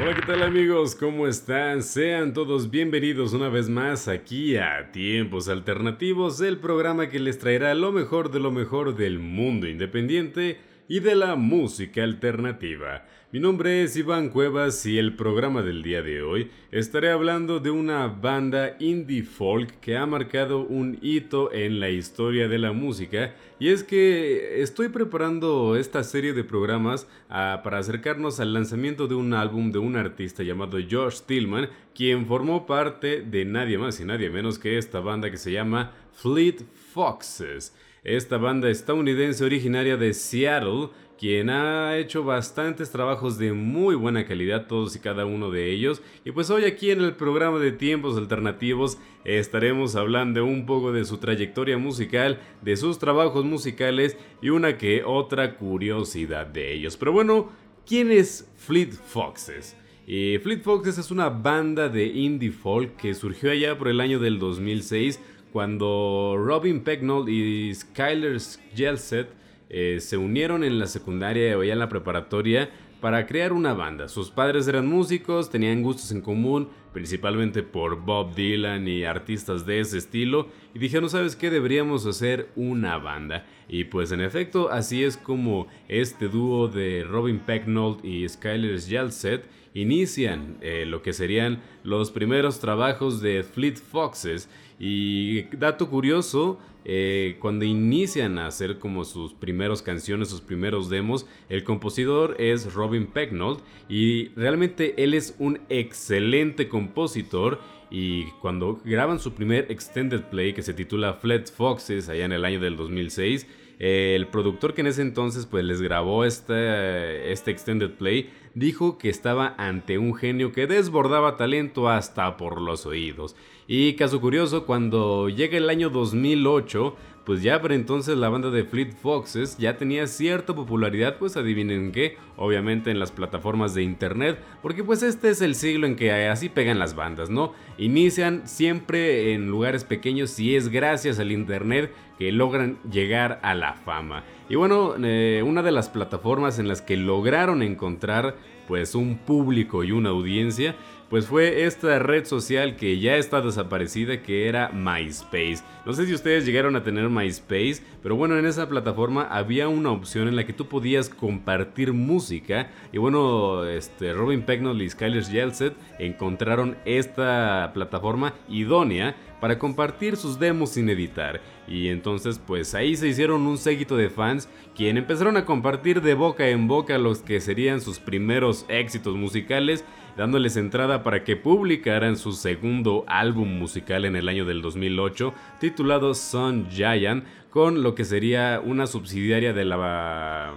Hola, ¿qué tal amigos? ¿Cómo están? Sean todos bienvenidos una vez más aquí a Tiempos Alternativos, el programa que les traerá lo mejor de lo mejor del mundo independiente y de la música alternativa. Mi nombre es Iván Cuevas y el programa del día de hoy estaré hablando de una banda indie folk que ha marcado un hito en la historia de la música y es que estoy preparando esta serie de programas ah, para acercarnos al lanzamiento de un álbum de un artista llamado Josh Tillman quien formó parte de nadie más y nadie menos que esta banda que se llama Fleet Foxes. Esta banda estadounidense originaria de Seattle quien ha hecho bastantes trabajos de muy buena calidad, todos y cada uno de ellos. Y pues hoy aquí en el programa de Tiempos Alternativos estaremos hablando un poco de su trayectoria musical, de sus trabajos musicales y una que otra curiosidad de ellos. Pero bueno, ¿quién es Fleet Foxes? Y Fleet Foxes es una banda de indie folk que surgió allá por el año del 2006 cuando Robin Pecknold y Skyler Jelset eh, se unieron en la secundaria o ya en la preparatoria para crear una banda. Sus padres eran músicos, tenían gustos en común, principalmente por Bob Dylan y artistas de ese estilo, y dijeron, ¿sabes qué? Deberíamos hacer una banda. Y pues en efecto, así es como este dúo de Robin Pecknold y Skyler Jalset inician eh, lo que serían los primeros trabajos de Fleet Foxes. Y dato curioso, eh, cuando inician a hacer como sus primeros canciones, sus primeros demos, el compositor es Robin Pecknold y realmente él es un excelente compositor y cuando graban su primer extended play que se titula Fleet Foxes allá en el año del 2006, el productor que en ese entonces pues les grabó este, este extended play dijo que estaba ante un genio que desbordaba talento hasta por los oídos. Y caso curioso, cuando llega el año 2008, pues ya por entonces la banda de Fleet Foxes ya tenía cierta popularidad, pues adivinen qué, obviamente en las plataformas de internet, porque pues este es el siglo en que así pegan las bandas, ¿no? Inician siempre en lugares pequeños y es gracias al internet que logran llegar a la fama. Y bueno, eh, una de las plataformas en las que lograron encontrar pues un público y una audiencia pues fue esta red social que ya está desaparecida que era MySpace. No sé si ustedes llegaron a tener MySpace, pero bueno, en esa plataforma había una opción en la que tú podías compartir música y bueno, este Robin Pecknold y Skyler Jelset encontraron esta plataforma idónea para compartir sus demos sin editar. Y entonces pues ahí se hicieron un séquito de fans quien empezaron a compartir de boca en boca los que serían sus primeros éxitos musicales dándoles entrada para que publicaran su segundo álbum musical en el año del 2008, titulado Sun Giant, con lo que sería una subsidiaria de la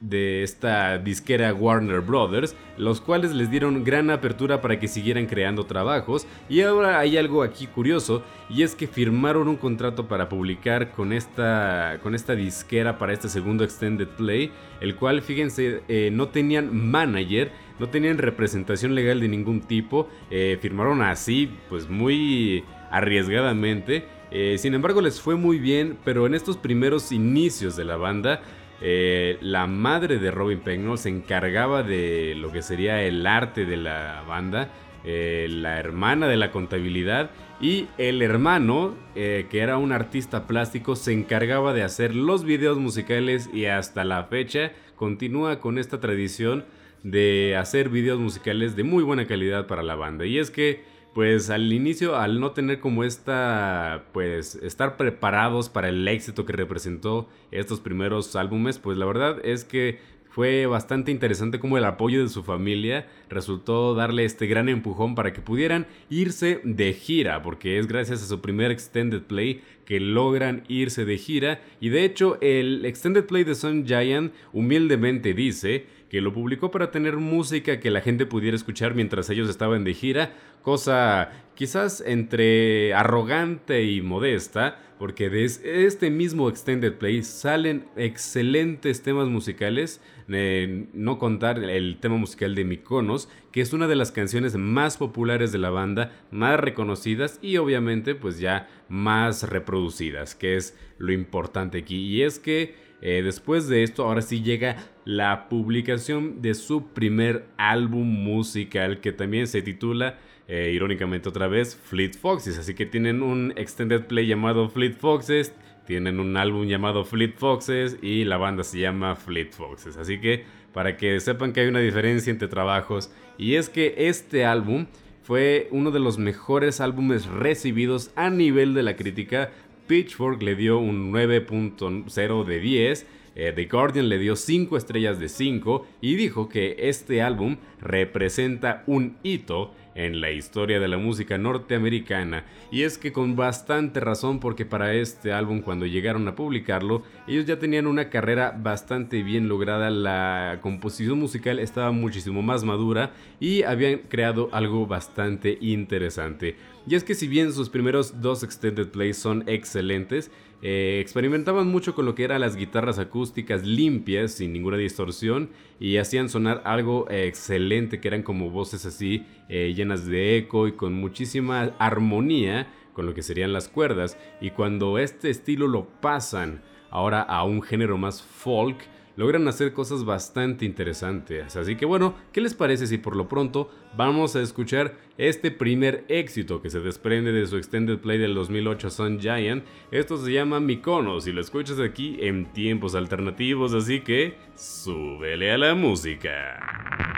de esta disquera Warner Brothers, los cuales les dieron gran apertura para que siguieran creando trabajos. Y ahora hay algo aquí curioso, y es que firmaron un contrato para publicar con esta, con esta disquera para este segundo Extended Play, el cual, fíjense, eh, no tenían manager, no tenían representación legal de ningún tipo, eh, firmaron así, pues muy arriesgadamente. Eh, sin embargo, les fue muy bien, pero en estos primeros inicios de la banda, eh, la madre de Robin Pecknold se encargaba de lo que sería el arte de la banda, eh, la hermana de la contabilidad y el hermano, eh, que era un artista plástico, se encargaba de hacer los videos musicales y hasta la fecha continúa con esta tradición de hacer videos musicales de muy buena calidad para la banda. Y es que pues al inicio, al no tener como esta, pues estar preparados para el éxito que representó estos primeros álbumes, pues la verdad es que fue bastante interesante como el apoyo de su familia resultó darle este gran empujón para que pudieran irse de gira, porque es gracias a su primer extended play que logran irse de gira. Y de hecho el extended play de Sun Giant humildemente dice que lo publicó para tener música que la gente pudiera escuchar mientras ellos estaban de gira, cosa quizás entre arrogante y modesta, porque de este mismo Extended Play salen excelentes temas musicales, eh, no contar el tema musical de Mikonos, que es una de las canciones más populares de la banda, más reconocidas y obviamente pues ya más reproducidas, que es lo importante aquí. Y es que eh, después de esto, ahora sí llega la publicación de su primer álbum musical que también se titula eh, irónicamente otra vez Fleet Foxes. Así que tienen un extended play llamado Fleet Foxes tienen un álbum llamado Fleet Foxes y la banda se llama Fleet Foxes. Así que para que sepan que hay una diferencia entre trabajos y es que este álbum fue uno de los mejores álbumes recibidos a nivel de la crítica Pitchfork le dio un 9.0 de 10 eh, The Guardian le dio 5 estrellas de 5 y dijo que este álbum representa un hito en la historia de la música norteamericana. Y es que con bastante razón porque para este álbum cuando llegaron a publicarlo, ellos ya tenían una carrera bastante bien lograda, la composición musical estaba muchísimo más madura y habían creado algo bastante interesante. Y es que si bien sus primeros dos extended plays son excelentes, eh, experimentaban mucho con lo que eran las guitarras acústicas limpias, sin ninguna distorsión, y hacían sonar algo excelente, que eran como voces así eh, llenas de eco y con muchísima armonía con lo que serían las cuerdas. Y cuando este estilo lo pasan ahora a un género más folk, logran hacer cosas bastante interesantes. Así que bueno, ¿qué les parece si por lo pronto vamos a escuchar este primer éxito que se desprende de su extended play del 2008 Sun Giant? Esto se llama Mykonos y lo escuchas aquí en tiempos alternativos, así que súbele a la música.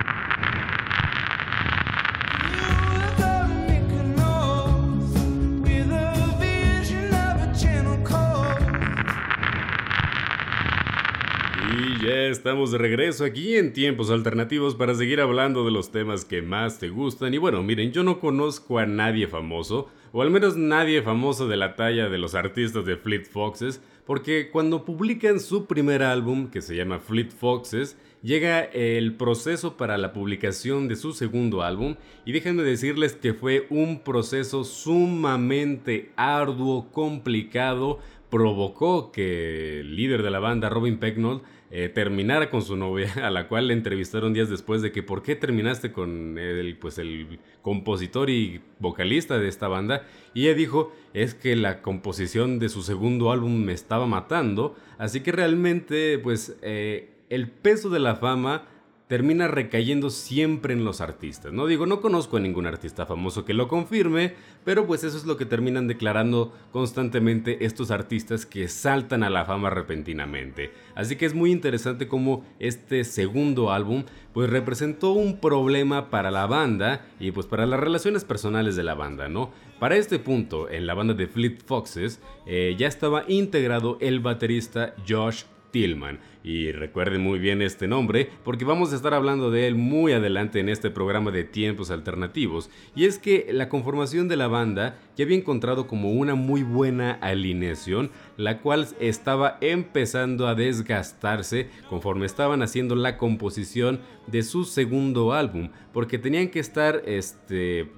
Ya estamos de regreso aquí en tiempos alternativos para seguir hablando de los temas que más te gustan. Y bueno, miren, yo no conozco a nadie famoso, o al menos nadie famoso de la talla de los artistas de Fleet Foxes, porque cuando publican su primer álbum, que se llama Fleet Foxes, llega el proceso para la publicación de su segundo álbum y déjenme decirles que fue un proceso sumamente arduo, complicado, provocó que el líder de la banda, Robin Pecknold, eh, terminara con su novia, a la cual le entrevistaron días después de que por qué terminaste con el, pues el compositor y vocalista de esta banda. Y ella dijo, es que la composición de su segundo álbum me estaba matando, así que realmente pues eh, el peso de la fama termina recayendo siempre en los artistas. No digo, no conozco a ningún artista famoso que lo confirme, pero pues eso es lo que terminan declarando constantemente estos artistas que saltan a la fama repentinamente. Así que es muy interesante cómo este segundo álbum pues representó un problema para la banda y pues para las relaciones personales de la banda, ¿no? Para este punto, en la banda de Fleet Foxes eh, ya estaba integrado el baterista Josh Tillman. Y recuerden muy bien este nombre porque vamos a estar hablando de él muy adelante en este programa de tiempos alternativos. Y es que la conformación de la banda ya había encontrado como una muy buena alineación, la cual estaba empezando a desgastarse conforme estaban haciendo la composición de su segundo álbum, porque tenían que estar este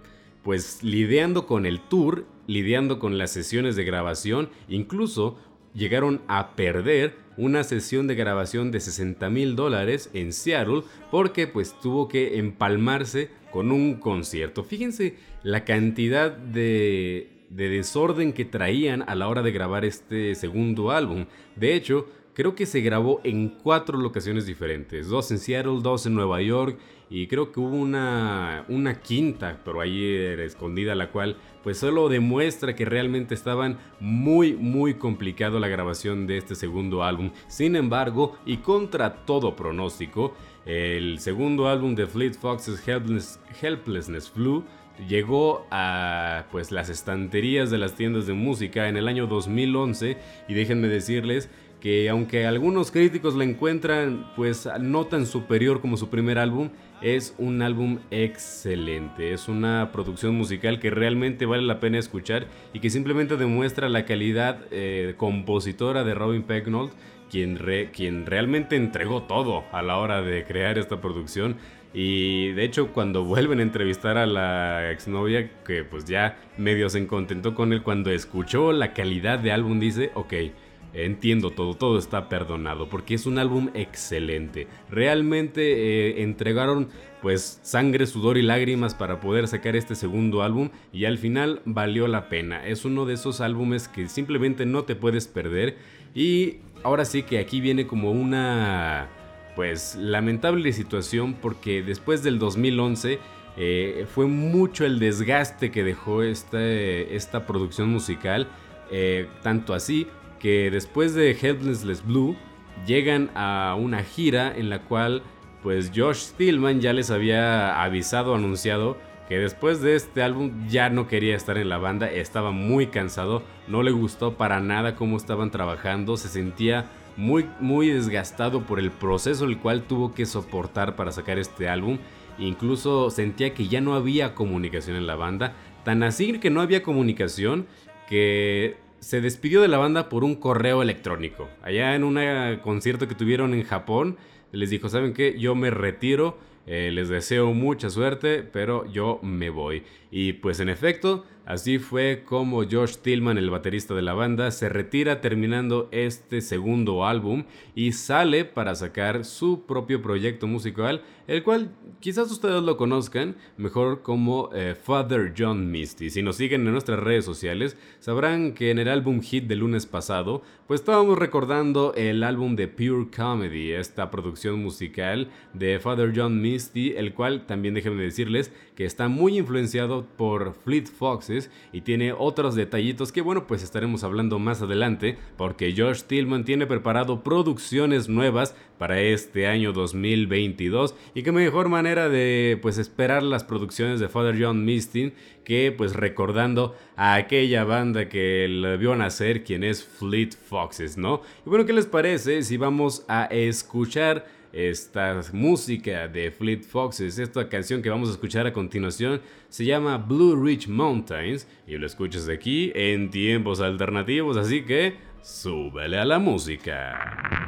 pues lidiando con el tour, lidiando con las sesiones de grabación, incluso llegaron a perder una sesión de grabación de 60 mil dólares en Seattle porque pues tuvo que empalmarse con un concierto. Fíjense la cantidad de, de desorden que traían a la hora de grabar este segundo álbum. De hecho, creo que se grabó en cuatro locaciones diferentes. Dos en Seattle, dos en Nueva York y creo que hubo una, una quinta, pero ahí escondida, la cual pues solo demuestra que realmente estaban muy muy complicado la grabación de este segundo álbum. Sin embargo, y contra todo pronóstico, el segundo álbum de Fleet Foxes Helpless, Helplessness Flu llegó a pues las estanterías de las tiendas de música en el año 2011 y déjenme decirles que aunque algunos críticos la encuentran pues no tan superior como su primer álbum, es un álbum excelente, es una producción musical que realmente vale la pena escuchar y que simplemente demuestra la calidad eh, compositora de Robin Pecknold, quien, quien realmente entregó todo a la hora de crear esta producción. Y de hecho cuando vuelven a entrevistar a la exnovia, que pues ya medio se contentó con él, cuando escuchó la calidad de álbum dice, ok, Entiendo todo, todo está perdonado porque es un álbum excelente. Realmente eh, entregaron pues sangre, sudor y lágrimas para poder sacar este segundo álbum y al final valió la pena. Es uno de esos álbumes que simplemente no te puedes perder y ahora sí que aquí viene como una pues lamentable situación porque después del 2011 eh, fue mucho el desgaste que dejó esta, esta producción musical, eh, tanto así que después de Helpless Blue llegan a una gira en la cual pues Josh Stillman ya les había avisado, anunciado que después de este álbum ya no quería estar en la banda, estaba muy cansado, no le gustó para nada cómo estaban trabajando, se sentía muy muy desgastado por el proceso el cual tuvo que soportar para sacar este álbum, incluso sentía que ya no había comunicación en la banda, tan así que no había comunicación que se despidió de la banda por un correo electrónico. Allá en un concierto que tuvieron en Japón, les dijo, ¿saben qué? Yo me retiro, eh, les deseo mucha suerte, pero yo me voy. Y pues en efecto, así fue como Josh Tillman, el baterista de la banda, se retira terminando este segundo álbum y sale para sacar su propio proyecto musical, el cual quizás ustedes lo conozcan mejor como eh, Father John Misty. Si nos siguen en nuestras redes sociales, sabrán que en el álbum hit del lunes pasado, pues estábamos recordando el álbum de Pure Comedy, esta producción musical de Father John Misty, el cual también déjenme decirles que está muy influenciado por Fleet Foxes y tiene otros detallitos que bueno pues estaremos hablando más adelante porque Josh Tillman tiene preparado producciones nuevas para este año 2022 y qué mejor manera de pues esperar las producciones de Father John Misty que pues recordando a aquella banda que le vio nacer quien es Fleet Foxes, ¿no? Y bueno, ¿qué les parece si vamos a escuchar esta música de Fleet Foxes. Esta canción que vamos a escuchar a continuación se llama Blue Ridge Mountains y lo escuchas aquí en tiempos alternativos, así que súbele a la música.